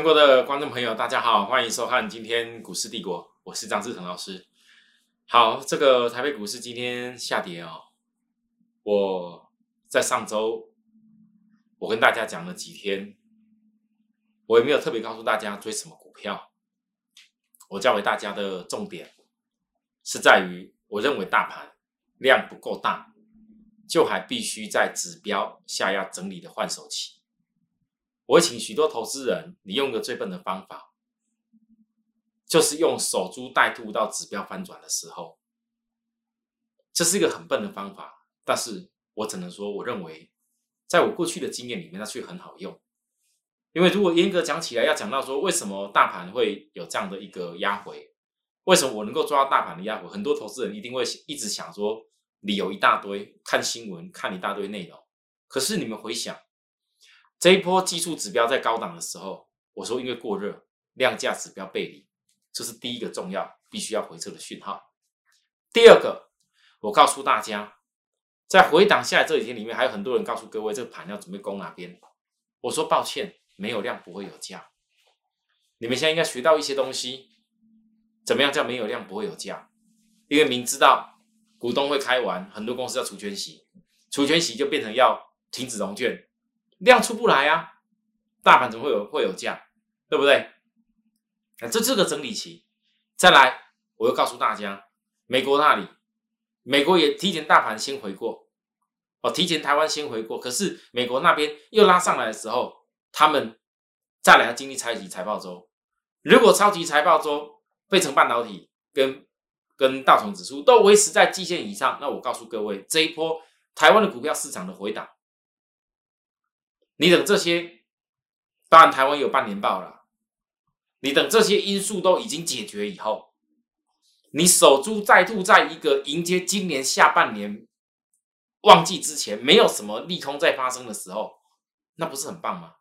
全国的观众朋友，大家好，欢迎收看今天股市帝国，我是张志成老师。好，这个台北股市今天下跌哦。我在上周，我跟大家讲了几天，我也没有特别告诉大家追什么股票。我教给大家的重点是在于，我认为大盘量不够大，就还必须在指标下压整理的换手期。我会请许多投资人，你用个最笨的方法，就是用守株待兔到指标翻转的时候，这是一个很笨的方法。但是我只能说，我认为，在我过去的经验里面，它却很好用。因为如果严格讲起来，要讲到说为什么大盘会有这样的一个压回，为什么我能够抓到大盘的压回，很多投资人一定会一直想说理由一大堆，看新闻看一大堆内容。可是你们回想。这一波技术指标在高档的时候，我说因为过热，量价指标背离，这是第一个重要必须要回撤的讯号。第二个，我告诉大家，在回档下来这几天里面，还有很多人告诉各位这个盘要准备攻哪边。我说抱歉，没有量不会有价。你们现在应该学到一些东西，怎么样叫没有量不会有价？因为明知道股东会开完，很多公司要除权息，除权息就变成要停止融券。量出不来啊，大盘怎么会有会有价，对不对？那这这个整理期，再来，我又告诉大家，美国那里，美国也提前大盘先回过，哦，提前台湾先回过，可是美国那边又拉上来的时候，他们再来要经历超级财报周，如果超级财报周，费城半导体跟跟道琼指数都维持在季线以上，那我告诉各位，这一波台湾的股票市场的回档。你等这些，当然台湾有半年报了。你等这些因素都已经解决以后，你守株待兔，在一个迎接今年下半年旺季之前，没有什么利空在发生的时候，那不是很棒吗？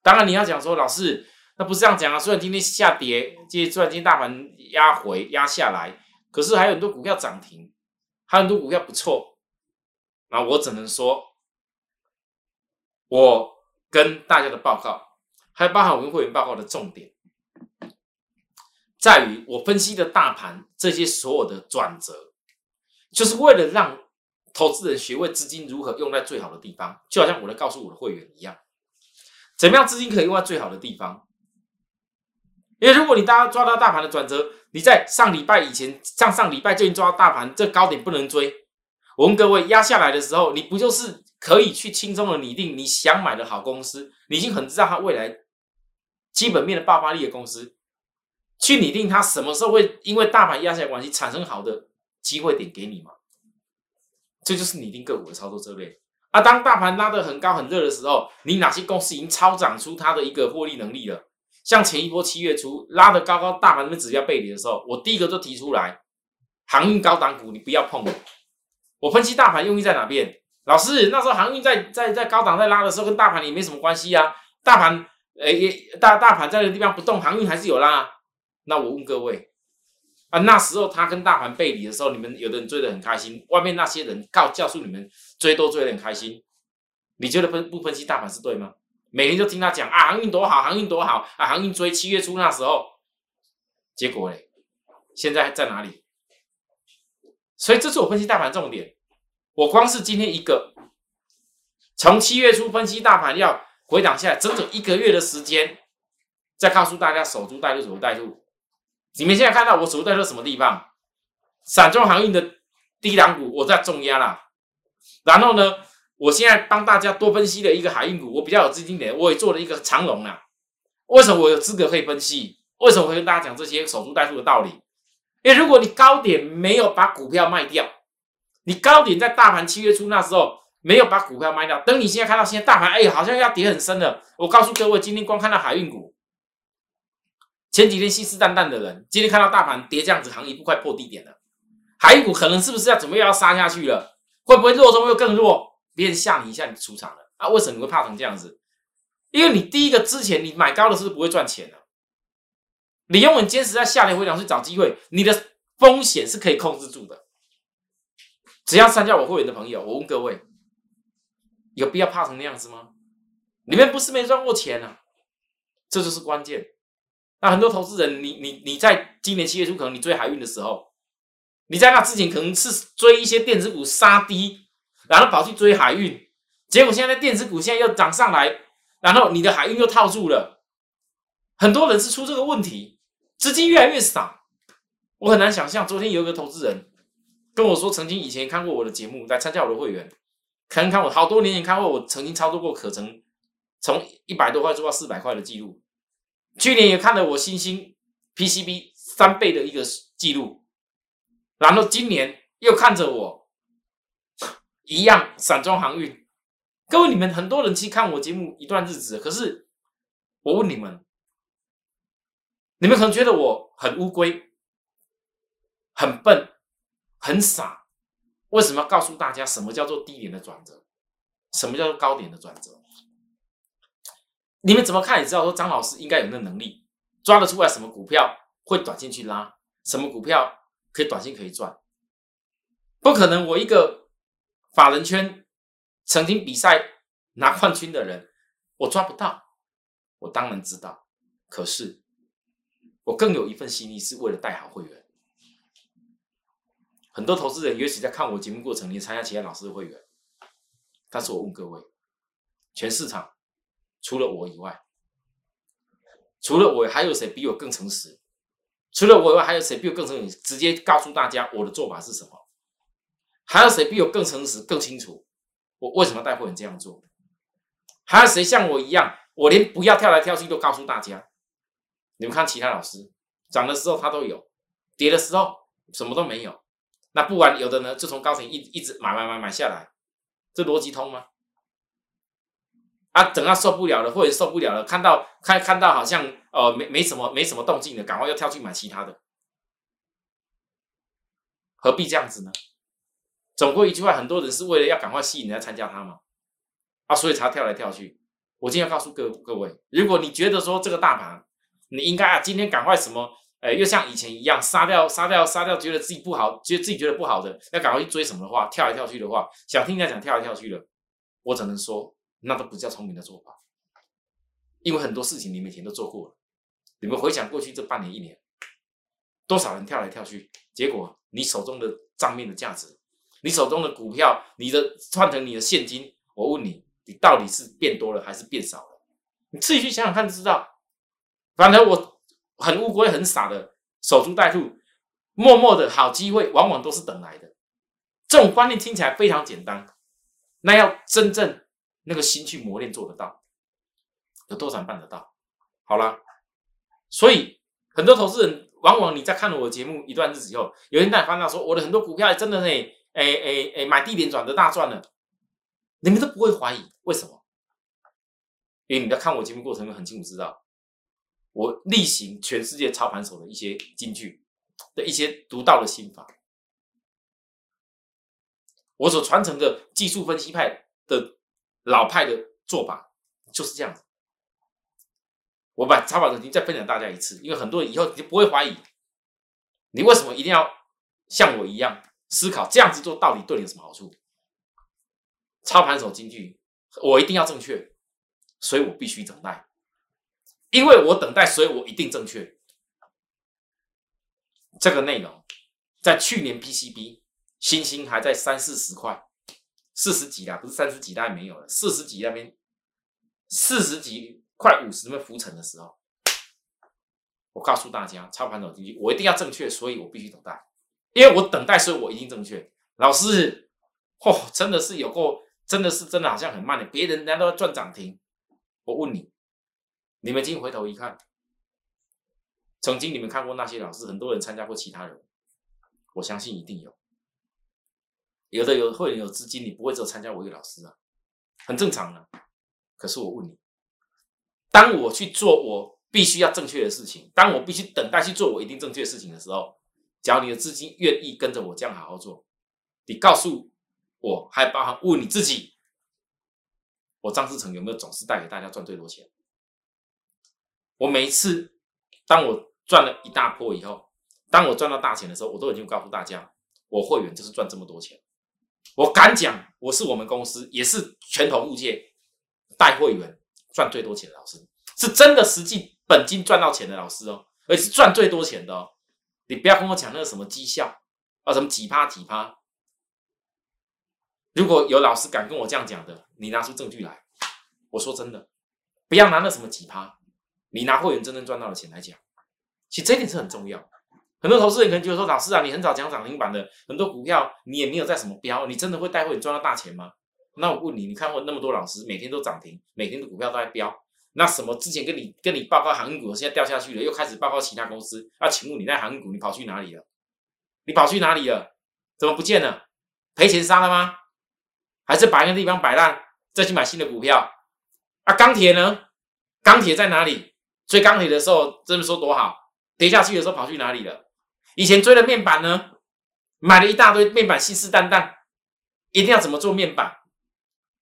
当然你要讲说，老师，那不是这样讲啊。虽然今天下跌，今虽然今天大盘压回压下来，可是还有很多股票涨停，还有很多股票不错。那我只能说。我跟大家的报告，还包含我们会员报告的重点，在于我分析的大盘这些所有的转折，就是为了让投资人学会资金如何用在最好的地方，就好像我在告诉我的会员一样，怎么样资金可以用在最好的地方？因为如果你大家抓到大盘的转折，你在上礼拜以前、上上礼拜就已经抓到大盘这高点不能追，我问各位压下来的时候，你不就是？可以去轻松的拟定你想买的好公司，你已经很知道它未来基本面的爆发力的公司，去拟定它什么时候会因为大盘压下来关系产生好的机会点给你嘛？这就是拟定个股的操作策略。啊，当大盘拉得很高很热的时候，你哪些公司已经超涨出它的一个获利能力了？像前一波七月初拉得高高，大盘那指标背离的时候，我第一个就提出来，航运高档股你不要碰。我分析大盘用意在哪边？老师，那时候航运在在在高档在拉的时候，跟大盘也没什么关系啊。大盘，诶，大大盘在那个地方不动，航运还是有拉。那我问各位，啊，那时候它跟大盘背离的时候，你们有的人追得很开心，外面那些人告教诉你们追都追得很开心。你觉得分不分析大盘是对吗？每天就听他讲啊，航运多好，航运多好啊，航运追七月初那时候，结果嘞，现在在哪里？所以这是我分析大盘重点。我光是今天一个，从七月初分析大盘要回档下来，整整一个月的时间，再告诉大家守株待兔，守株待兔。你们现在看到我守株待兔什么地方？散装航运的低档股，我在重压啦。然后呢，我现在帮大家多分析了一个海运股，我比较有资金点，我也做了一个长龙啦。为什么我有资格可以分析？为什么会跟大家讲这些守株待兔的道理？因为如果你高点没有把股票卖掉。你高点在大盘七月初那时候没有把股票卖掉，等你现在看到现在大盘哎，好像要跌很深了。我告诉各位，今天光看到海运股，前几天信誓旦旦的人，今天看到大盘跌这样子，行一步快破低点了。海运股可能是不是要准备要杀下去了？会不会弱中又更弱？别人吓你一下，你出场了啊？为什么你会怕成这样子？因为你第一个之前你买高的是不是不会赚钱的？你永远坚持在下跌回档去找机会，你的风险是可以控制住的。只要参加我会员的朋友，我问各位，有必要怕成那样子吗？你们不是没赚过钱啊？这就是关键。那很多投资人，你你你在今年七月初可能你追海运的时候，你在那之前可能是追一些电子股杀低，然后跑去追海运，结果现在电子股现在又涨上来，然后你的海运又套住了。很多人是出这个问题，资金越来越少。我很难想象，昨天有一个投资人跟我说，曾经以前看过我的节目，来参加我的会员，可能看我好多年前看过我曾经操作过可成，从一百多块做到四百块的记录。去年也看了我新兴 PCB 三倍的一个记录，然后今年又看着我一样散装航运。各位，你们很多人去看我节目一段日子，可是我问你们，你们可能觉得我很乌龟。很笨，很傻，为什么要告诉大家什么叫做低点的转折，什么叫做高点的转折？你们怎么看也知道，说张老师应该有那能力抓得出来什么股票会短线去拉，什么股票可以短线可以赚。不可能，我一个法人圈曾经比赛拿冠军的人，我抓不到。我当然知道，可是我更有一份心意，是为了带好会员。很多投资人，尤其在看我节目过程，你参加其他老师的会员。但是我问各位，全市场除了我以外，除了我还有谁比我更诚实？除了我以外，还有谁比我更诚实？直接告诉大家我的做法是什么？还有谁比我更诚实、更清楚？我为什么带会员这样做？还有谁像我一样，我连不要跳来跳去都告诉大家？你们看其他老师涨的时候他都有，跌的时候什么都没有。那不然有的呢，就从高层一一直买买买买下来，这逻辑通吗？啊，等他受不了了，或者受不了了，看到看看到好像呃没没什么没什么动静的，赶快又跳去买其他的，何必这样子呢？总归一句话，很多人是为了要赶快吸引人家参加他嘛，啊，所以才跳来跳去。我今天要告诉各各位，如果你觉得说这个大盘，你应该啊今天赶快什么？哎，又像以前一样杀掉、杀掉、杀掉，觉得自己不好，觉得自己觉得不好的，要赶快去追什么的话，跳来跳去的话，想听人家讲跳来跳去的，我只能说，那都不叫聪明的做法。因为很多事情你以前都做过了，你们回想过去这半年、一年，多少人跳来跳去，结果你手中的账面的价值，你手中的股票，你的换成你的现金，我问你，你到底是变多了还是变少了？你自己去想想看就知道。反正我。很乌龟、很傻的守株待兔，默默的好机会往往都是等来的。这种观念听起来非常简单，那要真正那个心去磨练，做得到，有多少人办得到？好了，所以很多投资人，往往你在看了我的节目一段日子以后，有人在烦恼说，我的很多股票真的呢，哎哎哎，买低点转的大赚了，你们都不会怀疑为什么？因为你在看我节目过程中很清楚知道。我例行全世界操盘手的一些金句的一些独到的心法，我所传承的技术分析派的老派的做法就是这样子。我把操盘手经再分享大家一次，因为很多人以后就不会怀疑你为什么一定要像我一样思考这样子做到底对你有什么好处。操盘手金句，我一定要正确，所以我必须等待。因为我等待，所以我一定正确。这个内容在去年 PCB 星星还在三四十块，四十几啦，不是三十几，大概没有了。四十几那边，四十几快五十那浮沉的时候，我告诉大家，操盘手进去，我一定要正确，所以我必须等待。因为我等待，所以我一定正确。老师，嚯，真的是有过，真的是真的好像很慢的，别人人家都要赚涨停，我问你。你们今天回头一看，曾经你们看过那些老师，很多人参加过其他人，我相信一定有。有的有会员有资金，你不会只有参加我一个老师啊，很正常的。可是我问你，当我去做我必须要正确的事情，当我必须等待去做我一定正确的事情的时候，只要你的资金愿意跟着我这样好好做，你告诉我，还包含问你自己，我张志成有没有总是带给大家赚最多钱？我每一次，当我赚了一大波以后，当我赚到大钱的时候，我都已经告诉大家，我会员就是赚这么多钱。我敢讲，我是我们公司也是全投物界带会员赚最多钱的老师。是真的实际本金赚到钱的老师哦，而且是赚最多钱的哦。你不要跟我讲那个什么绩效啊，什么几趴几趴。如果有老师敢跟我这样讲的，你拿出证据来。我说真的，不要拿那什么几趴，你拿会员真正赚到的钱来讲。其实这点是很重要。很多投资人可能觉得说，老师啊，你很早讲涨停板的很多股票，你也没有在什么标，你真的会带会员赚到大钱吗？那我问你，你看过那么多老师每天都涨停，每天的股票都在飙，那什么之前跟你跟你报告航运股，现在掉下去了，又开始报告其他公司，那请问你那航运股你跑去哪里了？你跑去哪里了？怎么不见了？赔钱杀了吗？还是把一个地方摆烂，再去买新的股票？啊，钢铁呢？钢铁在哪里？追钢铁的时候，这么说多好，跌下去的时候跑去哪里了？以前追的面板呢？买了一大堆面板，信誓旦旦，一定要怎么做面板？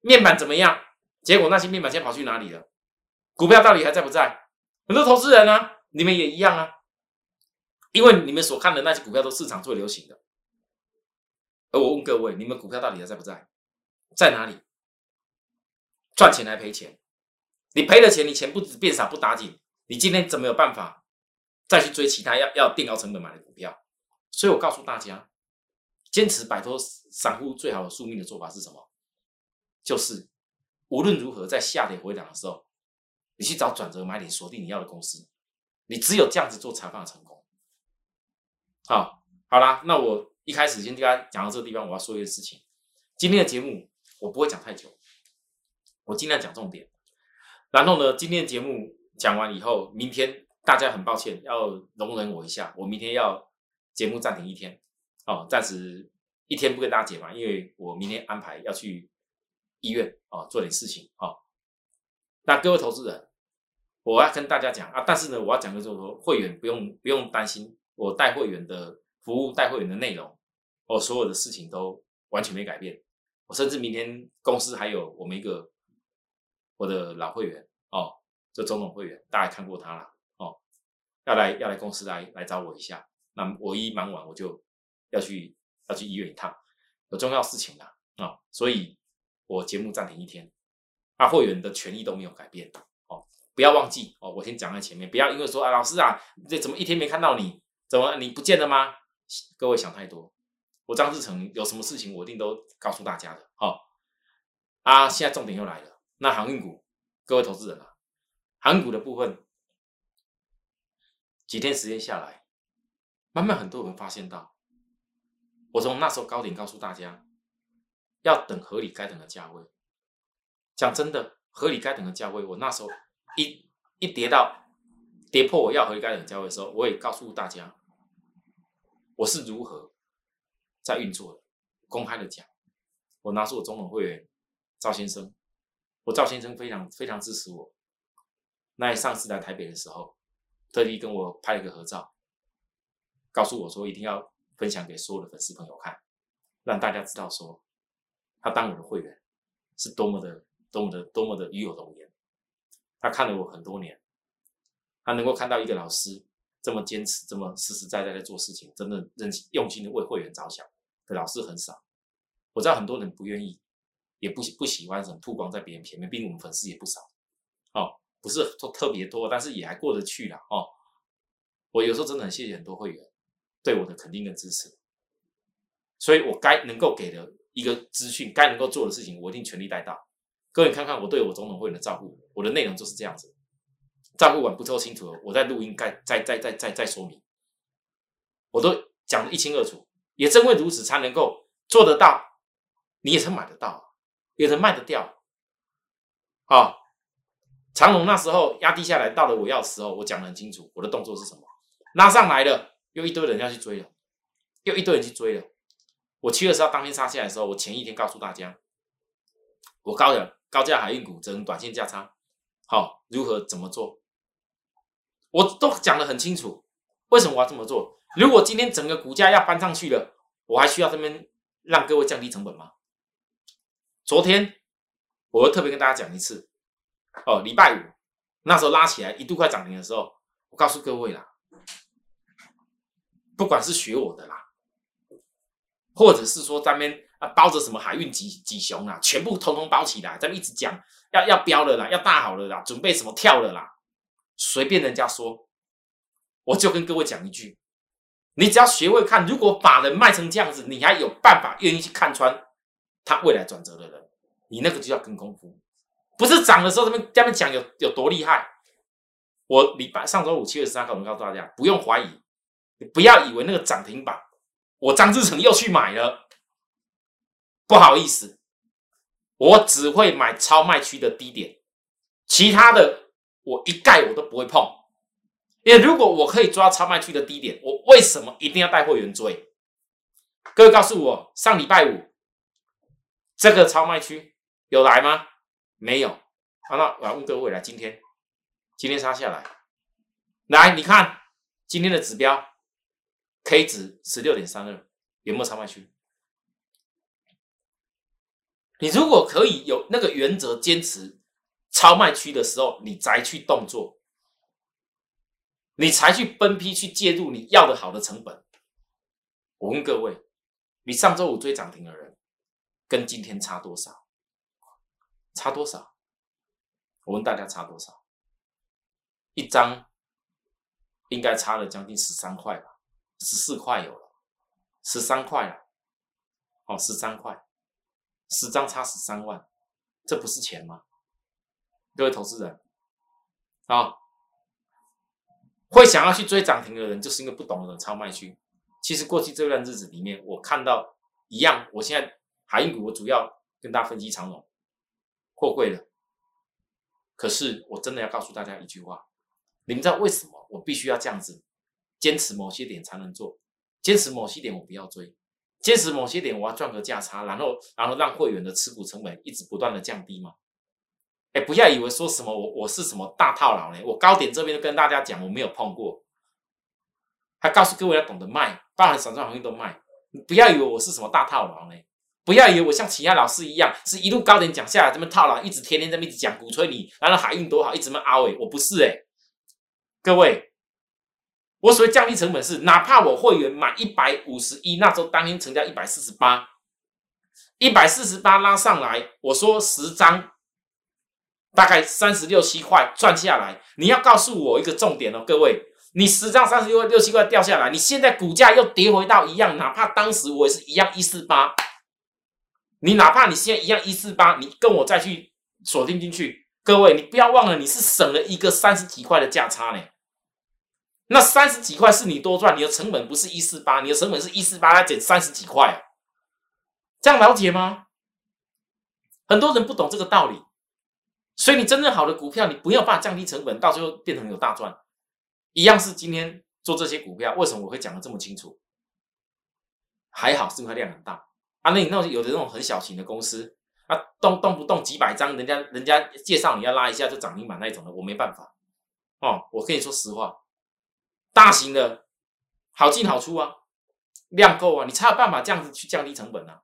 面板怎么样？结果那些面板现在跑去哪里了？股票到底还在不在？很多投资人呢，你们也一样啊，因为你们所看的那些股票都市场最流行的。而我问各位，你们股票到底还在不在？在哪里？赚钱还赔钱？你赔了钱，你钱不止变少不打紧，你今天怎么有办法再去追其他要要定高成本买的股票？所以我告诉大家，坚持摆脱散户最好的宿命的做法是什么？就是无论如何，在下跌回档的时候，你去找转折买点，锁定你要的公司。你只有这样子做，才办成功。好，好啦，那我一开始先跟大家讲到这个地方，我要说一件事情。今天的节目我不会讲太久，我尽量讲重点。然后呢，今天的节目讲完以后，明天大家很抱歉要容忍我一下，我明天要节目暂停一天，哦，暂时一天不跟大家解嘛，因为我明天安排要去。医院哦，做点事情哦。那各位投资人，我要跟大家讲啊，但是呢，我要讲的就是说，会员不用不用担心，我带会员的服务、带会员的内容，我所有的事情都完全没改变。我甚至明天公司还有我们一个我的老会员哦，这总统会员，大家看过他了哦，要来要来公司来来找我一下。那我一忙完，我就要去要去医院一趟，有重要事情了啊，所以。我节目暂停一天，啊，会员的权益都没有改变哦，不要忘记哦，我先讲在前面，不要因为说啊，老师啊，这怎么一天没看到你，怎么你不见了吗？各位想太多，我张志成有什么事情我一定都告诉大家的，好啊，现在重点又来了，那航运股，各位投资人啊，航运股的部分，几天时间下来，慢慢很多人发现到，我从那时候高点告诉大家。要等合理该等的价位。讲真的，合理该等的价位，我那时候一一跌到跌破我要合理该等价位的时候，我也告诉大家，我是如何在运作的，公开的讲。我拿出我总统会员赵先生，我赵先生非常非常支持我。那上次来台北的时候，特地跟我拍了个合照，告诉我说一定要分享给所有的粉丝朋友看，让大家知道说。他当我的会员，是多么的、多么的、多么的与有荣焉。他看了我很多年，他能够看到一个老师这么坚持、这么实实在在的做事情，真的认用心的为会员着想的老师很少。我知道很多人不愿意，也不不喜欢什么曝光在别人前面，毕竟我们粉丝也不少，哦，不是说特别多，但是也还过得去了哦。我有时候真的很谢谢很多会员对我的肯定跟支持，所以我该能够给的。一个资讯该能够做的事情，我一定全力带到。各位看看我对我总统会员的照顾，我的内容就是这样子。照顾完不够清楚，我在录音该再再再再再说明，我都讲的一清二楚。也正为如此，才能够做得到，你也才买得到，也才卖得掉。好，长龙那时候压低下来，到了我要的时候，我讲的很清楚，我的动作是什么？拉上来了，又一堆人要去追了，又一堆人去追了。我七月十号当天杀下来的时候，我前一天告诉大家，我高的高价海运股只能短线价差，好如何怎么做，我都讲得很清楚。为什么我要这么做？如果今天整个股价要翻上去了，我还需要这边让各位降低成本吗？昨天我又特别跟大家讲一次，哦，礼拜五那时候拉起来一度快涨停的时候，我告诉各位啦，不管是学我的啦。或者是说咱们啊包着什么海运几几雄啊，全部通通包起来，咱们一直讲要要标了啦，要大好了啦，准备什么跳了啦，随便人家说，我就跟各位讲一句：你只要学会看，如果把人卖成这样子，你还有办法愿意去看穿他未来转折的人，你那个就叫跟功夫，不是涨的时候他们他们讲有有多厉害。我礼拜上周五七月十三号，我告诉大家，不用怀疑，你不要以为那个涨停板，我张志成又去买了，不好意思，我只会买超卖区的低点，其他的我一概我都不会碰。因为如果我可以抓超卖区的低点，我为什么一定要带会员追？各位告诉我，上礼拜五这个超卖区有来吗？没有。好，那我要问各位来，今天。今天杀下来，来你看今天的指标，K 值十六点三二，有没有超卖区？你如果可以有那个原则坚持超卖区的时候，你才去动作，你才去分批去介入你要的好的成本。我问各位，你上周五追涨停的人，跟今天差多少？差多少？我问大家差多少？一张应该差了将近十三块吧，十四块有了，十三块了，哦，十三块，十张差十三万，这不是钱吗？各位投资人，啊，会想要去追涨停的人，就是因为不懂得超卖区。其实过去这段日子里面，我看到一样，我现在海运股我主要跟大家分析长龙，货柜了。可是我真的要告诉大家一句话。你们知道为什么我必须要这样子坚持某些点才能做？坚持某些点我不要追，坚持某些点我要赚个价差，然后然后让会员的持股成本一直不断的降低吗？哎，不要以为说什么我我是什么大套牢呢？我高点这边跟大家讲我没有碰过，还告诉各位要懂得卖，包含散装行业都卖。不要以为我是什么大套牢呢？不要以为我像其他老师一样是一路高点讲下来这么套牢，一直天天在那一直讲鼓吹你，然后海运多好，一直么凹哎，我不是哎。各位，我所谓降低成本是，哪怕我会员买一百五十一，那时候当天成交一百四十八，一百四十八拉上来，我说十张，大概三十六七块赚下来。你要告诉我一个重点哦，各位，你十张三十六六七块掉下来，你现在股价又跌回到一样，哪怕当时我也是一样一四八，你哪怕你现在一样一四八，你跟我再去锁定进去，各位，你不要忘了，你是省了一个三十几块的价差呢。那三十几块是你多赚，你的成本不是一四八，你的成本是一四八，它减三十几块，这样了解吗？很多人不懂这个道理，所以你真正好的股票，你不要办法降低成本，到最后变成有大赚。一样是今天做这些股票，为什么我会讲的这么清楚？还好是因为量很大啊。那你那有的那种很小型的公司啊，动动不动几百张，人家人家介绍你要拉一下就涨停板那一种的，我没办法哦。我跟你说实话。大型的，好进好出啊，量够啊，你才有办法这样子去降低成本啊。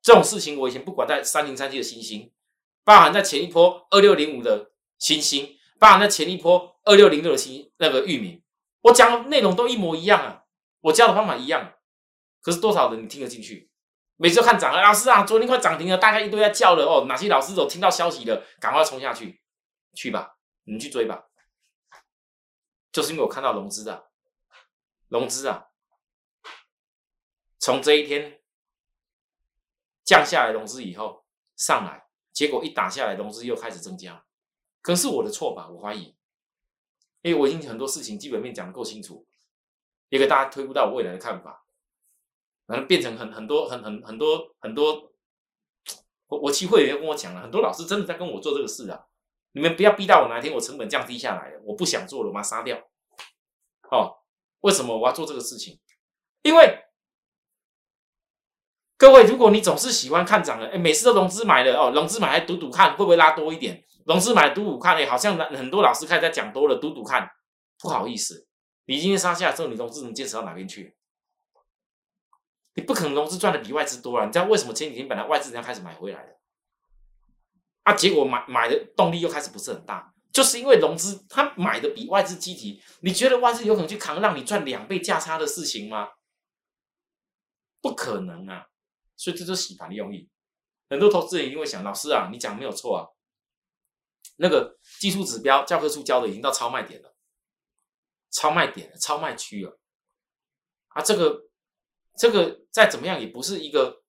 这种事情我以前不管在三零三七的星星，包含在前一波二六零五的星星，包含在前一波二六零六的星那个域名，我讲的内容都一模一样啊，我教的方法一样，可是多少人你听得进去？每次看涨了，老师啊，昨天快涨停了，大家一堆在叫了哦，哪些老师都听到消息了，赶快冲下去，去吧，你去追吧。就是因为我看到融资啊，融资啊，从这一天降下来融资以后上来，结果一打下来融资又开始增加，可能是我的错吧？我怀疑，因为我已经很多事情基本面讲的够清楚，也给大家推不到我未来的看法，然后变成很很多很很很多很多，我我期会员跟我讲了，很多老师真的在跟我做这个事啊。你们不要逼到我哪天我成本降低下来了，我不想做了，我把它杀掉。哦，为什么我要做这个事情？因为各位，如果你总是喜欢看涨的，哎，每次都融资买的哦，融资买来赌赌看会不会拉多一点？融资买赌赌看，哎，好像很多老师开始在讲多了，赌赌看，不好意思，你今天杀下来之后，你融资能坚持到哪边去？你不可能融资赚的比外资多啊！你知道为什么前几天本来外资要开始买回来了？啊，结果买买的动力又开始不是很大，就是因为融资他买的比外资积极，你觉得外资有可能去扛让你赚两倍价差的事情吗？不可能啊！所以这就是洗盘的用意。很多投资人一定会想，老师啊，你讲没有错啊。那个技术指标教科书教的已经到超卖点了，超卖点，超卖区了。啊，这个这个再怎么样也不是一个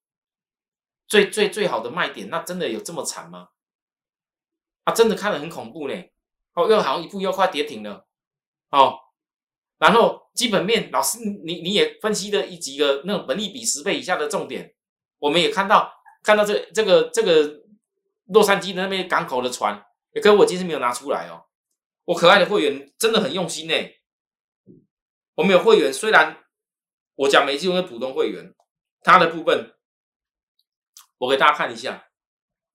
最最最好的卖点，那真的有这么惨吗？啊，真的看得很恐怖呢。哦，又好像一步又快跌停了。哦，然后基本面老师你你也分析了一几个那种本利比十倍以下的重点，我们也看到看到这这个这个洛杉矶的那边港口的船，可是我今天没有拿出来哦。我可爱的会员真的很用心呢。我们有会员，虽然。我讲没记录的普通会员，他的部分，我给大家看一下，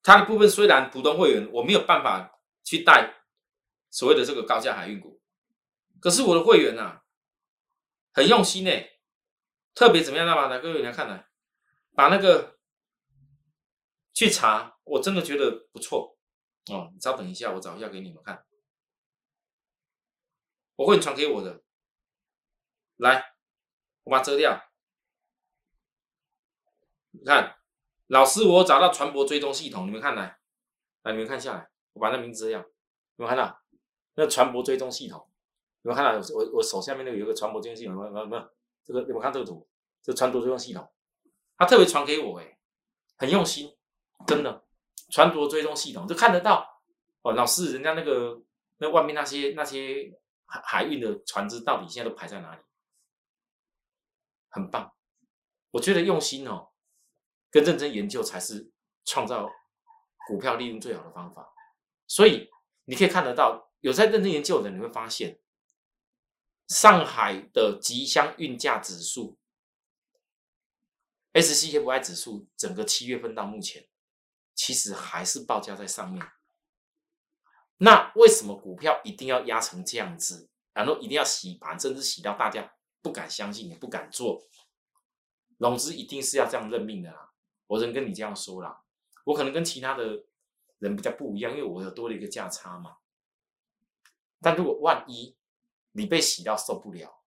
他的部分虽然普通会员我没有办法去带所谓的这个高价海运股，可是我的会员呐，很用心呢，特别怎么样？把哪各位来看来，把那个去查，我真的觉得不错哦。你稍等一下，我找一下给你们看，我会传给我的，来。我把它遮掉。你看，老师，我找到船舶追踪系统，你们看来，来，你们看下来，我把那名字遮掉。你们看到那船舶追踪系统？你们看到我我手下面那个有个船舶追踪系统？没有没有？这个你们看这个图，这船舶追踪系统，他特别传给我，哎，很用心，真的，船舶追踪系统就看得到哦。老师，人家那个那外面那些那些海海运的船只到底现在都排在哪里？很棒，我觉得用心哦，跟认真研究才是创造股票利润最好的方法。所以你可以看得到，有在认真研究的，你会发现上海的吉祥运价指数 （SCFI 指数）整个七月份到目前，其实还是报价在上面。那为什么股票一定要压成这样子，然后一定要洗盘，甚至洗到大家？不敢相信，也不敢做，融资一定是要这样认命的啦。我能跟你这样说啦，我可能跟其他的人比较不一样，因为我有多了一个价差嘛。但如果万一你被洗到受不了，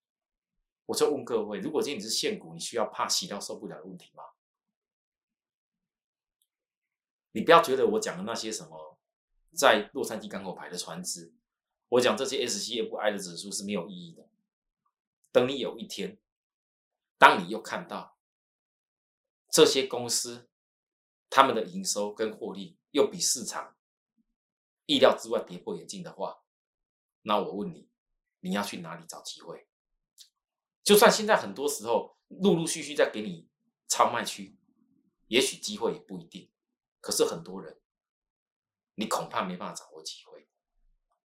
我就问各位：如果今天你是现股，你需要怕洗到受不了的问题吗？你不要觉得我讲的那些什么在洛杉矶港口牌的船只，我讲这些 SCFI 的指数是没有意义的。等你有一天，当你又看到这些公司他们的营收跟获利又比市场意料之外跌破眼镜的话，那我问你，你要去哪里找机会？就算现在很多时候陆陆续续在给你超卖区，也许机会也不一定。可是很多人，你恐怕没办法掌握机会。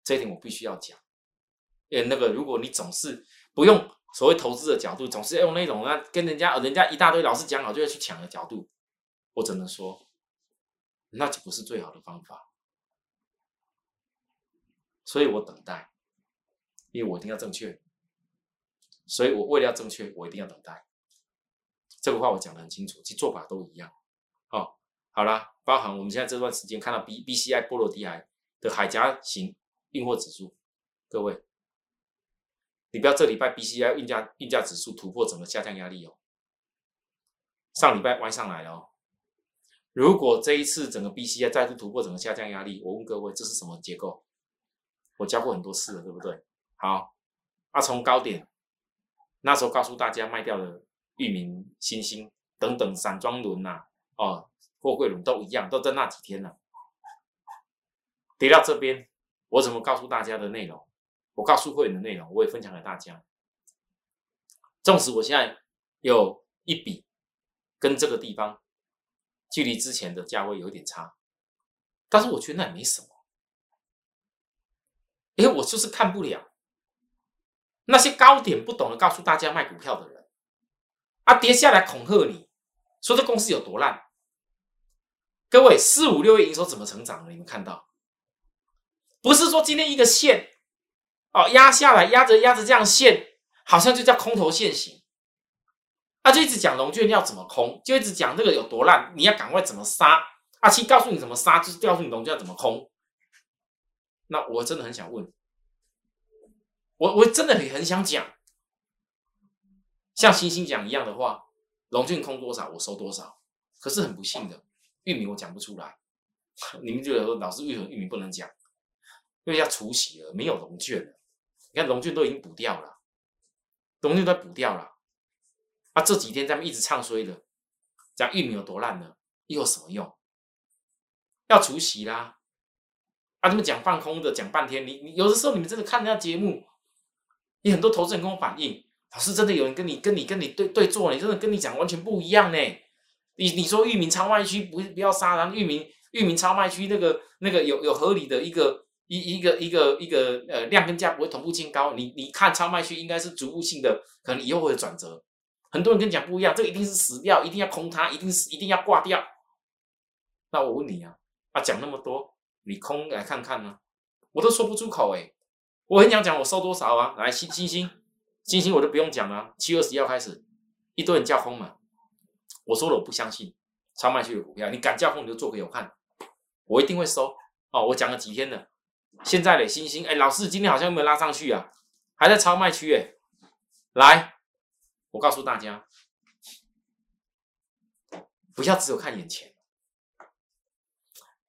这一点我必须要讲，呃那个如果你总是不用。所谓投资的角度，总是要用那种那跟人家人家一大堆老师讲好就要去抢的角度，我只能说，那就不是最好的方法。所以我等待，因为我一定要正确，所以我为了要正确，我一定要等待。这个话我讲的很清楚，其实做法都一样。哦，好啦，包含我们现在这段时间看到 B B C I 波罗的海的海峡型运货指数，各位。你不要这礼拜 B C I 运价运价指数突破整个下降压力哦，上礼拜弯上来了哦。如果这一次整个 B C I 再次突破整个下降压力，我问各位这是什么结构？我教过很多次了，对不对？好，那从高点那时候告诉大家卖掉的域名、新星等等散装轮呐，哦，货柜轮都一样，都在那几天了。跌到这边，我怎么告诉大家的内容？我告诉会员的内容，我也分享给大家。纵使我现在有一笔跟这个地方距离之前的价位有点差，但是我觉得那也没什么。因为我就是看不了那些高点不懂得告诉大家卖股票的人啊，跌下来恐吓你说这公司有多烂。各位四五六月营收怎么成长的？你们看到？不是说今天一个线。哦，压下来，压着压着这样线，好像就叫空头线型。啊，就一直讲龙卷要怎么空，就一直讲这个有多烂，你要赶快怎么杀。阿七告诉你怎么杀，就是告诉你龙卷要怎么空。那我真的很想问，我我真的很很想讲，像星星讲一样的话，龙卷空多少，我收多少。可是很不幸的，玉米我讲不出来。你们就有说，老师为什么玉米不能讲？因为要除夕了，没有龙卷了。你看龙俊都已经补掉了，龙俊都补掉了。啊，这几天咱们一直唱衰的，讲玉米有多烂呢？又有什么用？要除息啦！啊，他们讲放空的，讲半天。你你有的时候你们真的看人家节目，你很多投资人跟我反映，老师真的有人跟你跟你跟你对对做，你真的跟你讲完全不一样呢。你你说域名超卖区不不要杀，然后域名域名超卖区那个那个有有合理的一个一一个一个一个呃量跟价不会同步性高。你你看超卖区应该是逐步性的，可能以后会转折。很多人跟你讲不一样，这个一定是死掉，一定要空它，一定是一定要挂掉。那我问你啊，啊讲那么多。你空来看看呢，我都说不出口哎，我很想讲我收多少啊？来星星星星星我都不用讲了，七月二十一号开始一堆人叫空嘛，我说了我不相信超卖区的股票，你敢叫空你就做给我看，我一定会收哦。我讲了几天了，现在嘞星星哎，老师今天好像有没有拉上去啊？还在超卖区哎，来，我告诉大家，不要只有看眼前，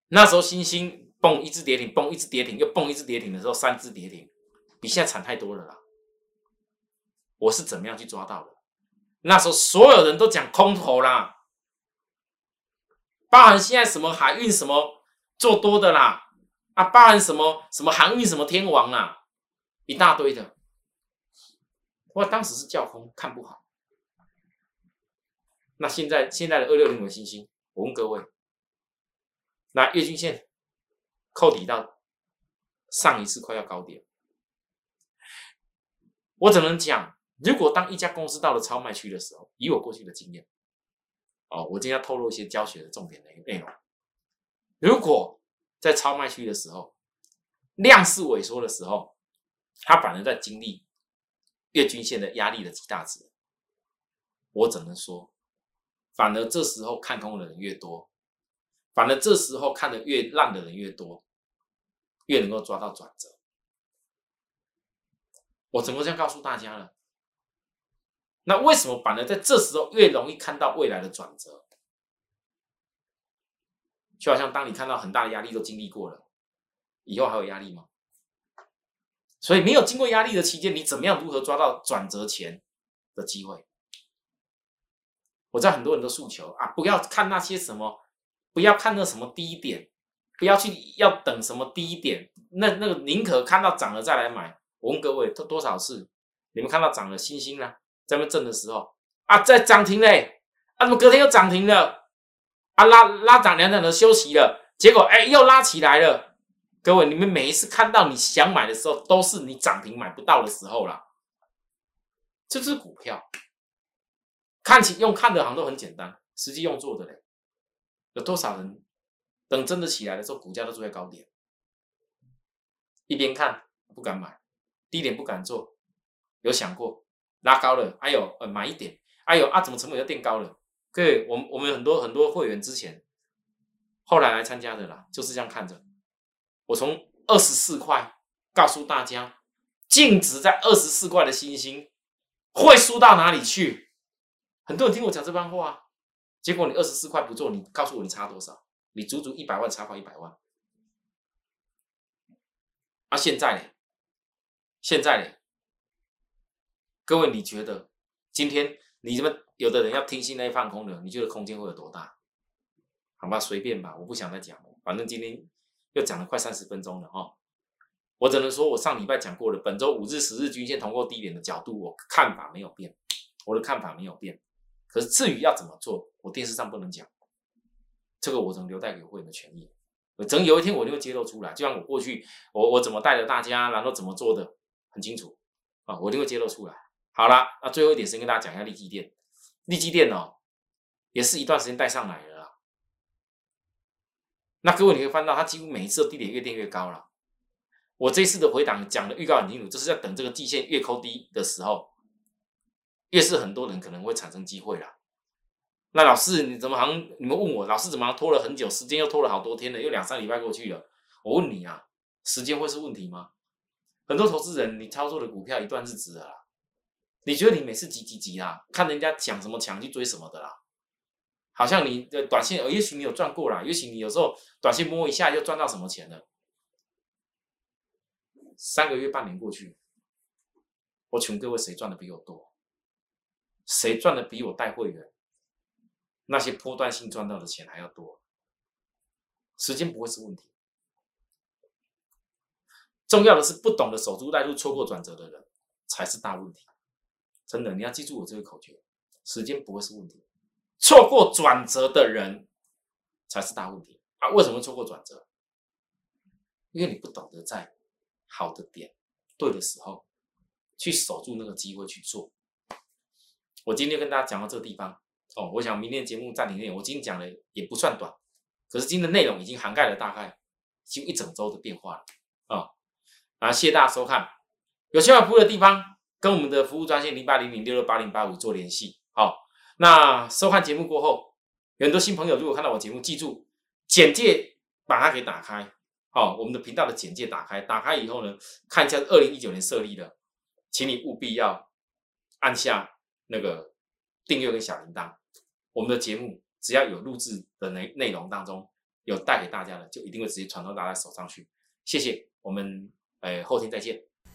那时候星星。蹦一只跌停，蹦一只跌停，又蹦一只跌停的时候，三只跌停，比现在惨太多了啦！我是怎么样去抓到的？那时候所有人都讲空头啦，包含现在什么海运什么做多的啦，啊，包含什么什么航运什么天王啊，一大堆的。我当时是叫空，看不好。那现在现在的二六零五星星，我问各位，那月均线？扣底到上一次快要高点，我只能讲，如果当一家公司到了超卖区的时候，以我过去的经验，哦，我今天要透露一些教学的重点的内容。如果在超卖区的时候，量是萎缩的时候，它反而在经历月均线的压力的极大值，我只能说，反而这时候看空的人越多，反而这时候看的越烂的人越多。越能够抓到转折，我怎么这样告诉大家了？那为什么反而在这时候越容易看到未来的转折？就好像当你看到很大的压力都经历过了，以后还有压力吗？所以没有经过压力的期间，你怎么样如何抓到转折前的机会？我知道很多人的诉求啊，不要看那些什么，不要看那什么低点。不要去要等什么低点，那那个宁可看到涨了再来买。我问各位，多多少次你们看到涨了星星呢？在那震的时候啊，在涨停嘞，啊怎么隔天又涨停了？啊拉拉涨两涨的休息了，结果哎又拉起来了。各位，你们每一次看到你想买的时候，都是你涨停买不到的时候了。这只股票看起用看的好像都很简单，实际用做的嘞，有多少人？等真的起来的时候，股价都处在高点，一边看不敢买，低点不敢做，有想过拉高了，哎呦，呃，买一点，哎呦啊，怎么成本又垫高了？各位，我我们很多很多会员之前后来来参加的啦，就是这样看着，我从二十四块告诉大家，净值在二十四块的星星会输到哪里去？很多人听我讲这番话，结果你二十四块不做，你告诉我你差多少？你足足一百万差跑一百万，啊！现在呢？现在呢？各位，你觉得今天你这么有的人要听信那些放空的，你觉得空间会有多大？好吧，随便吧，我不想再讲了。反正今天又讲了快三十分钟了哈，我只能说我上礼拜讲过了，本周五日、十日均线通过低点的角度，我看法没有变，我的看法没有变。可是至于要怎么做，我电视上不能讲。这个我只能留待给会员的权益，等有一天我就会揭露出来。就像我过去，我我怎么带着大家，然后怎么做的很清楚啊，我就会揭露出来。好了，那最后一点先跟大家讲一下利基店，利基电哦，也是一段时间带上来的啦。那各位你会翻到，它几乎每一次的低点越垫越高了。我这次的回档讲的预告很清楚，就是要等这个季线越抠低的时候，越是很多人可能会产生机会了。那老师，你怎么好像你们问我，老师怎么拖了很久，时间又拖了好多天了，又两三礼拜过去了。我问你啊，时间会是问题吗？很多投资人，你操作的股票一段日子了，你觉得你每次急急急啦，看人家讲什么抢去追什么的啦，好像你的短线，也许你有赚过啦，也许你有时候短线摸一下又赚到什么钱了。三个月、半年过去，我请各位，谁赚的比我多？谁赚的比我带会员那些波段性赚到的钱还要多？时间不会是问题，重要的是不懂得守株待兔、错过转折的人才是大问题。真的，你要记住我这个口诀：时间不会是问题，错过转折的人才是大问题啊！为什么错过转折？因为你不懂得在好的点、对的时候去守住那个机会去做。我今天跟大家讲到这个地方哦，我想明天节目暂停内容，我今天讲的也不算短。可是今天的内容已经涵盖了大概几乎一整周的变化了啊！啊，谢谢大家收看，有需要服务的地方跟我们的服务专线零八零零六六八零八五做联系。好，那收看节目过后，很多新朋友如果看到我节目，记住简介把它给打开。好，我们的频道的简介打开，打开以后呢，看一下二零一九年设立的，请你务必要按下那个订阅跟小铃铛，我们的节目。只要有录制的内内容当中有带给大家的，就一定会直接传到大家手上去。谢谢，我们呃后天再见。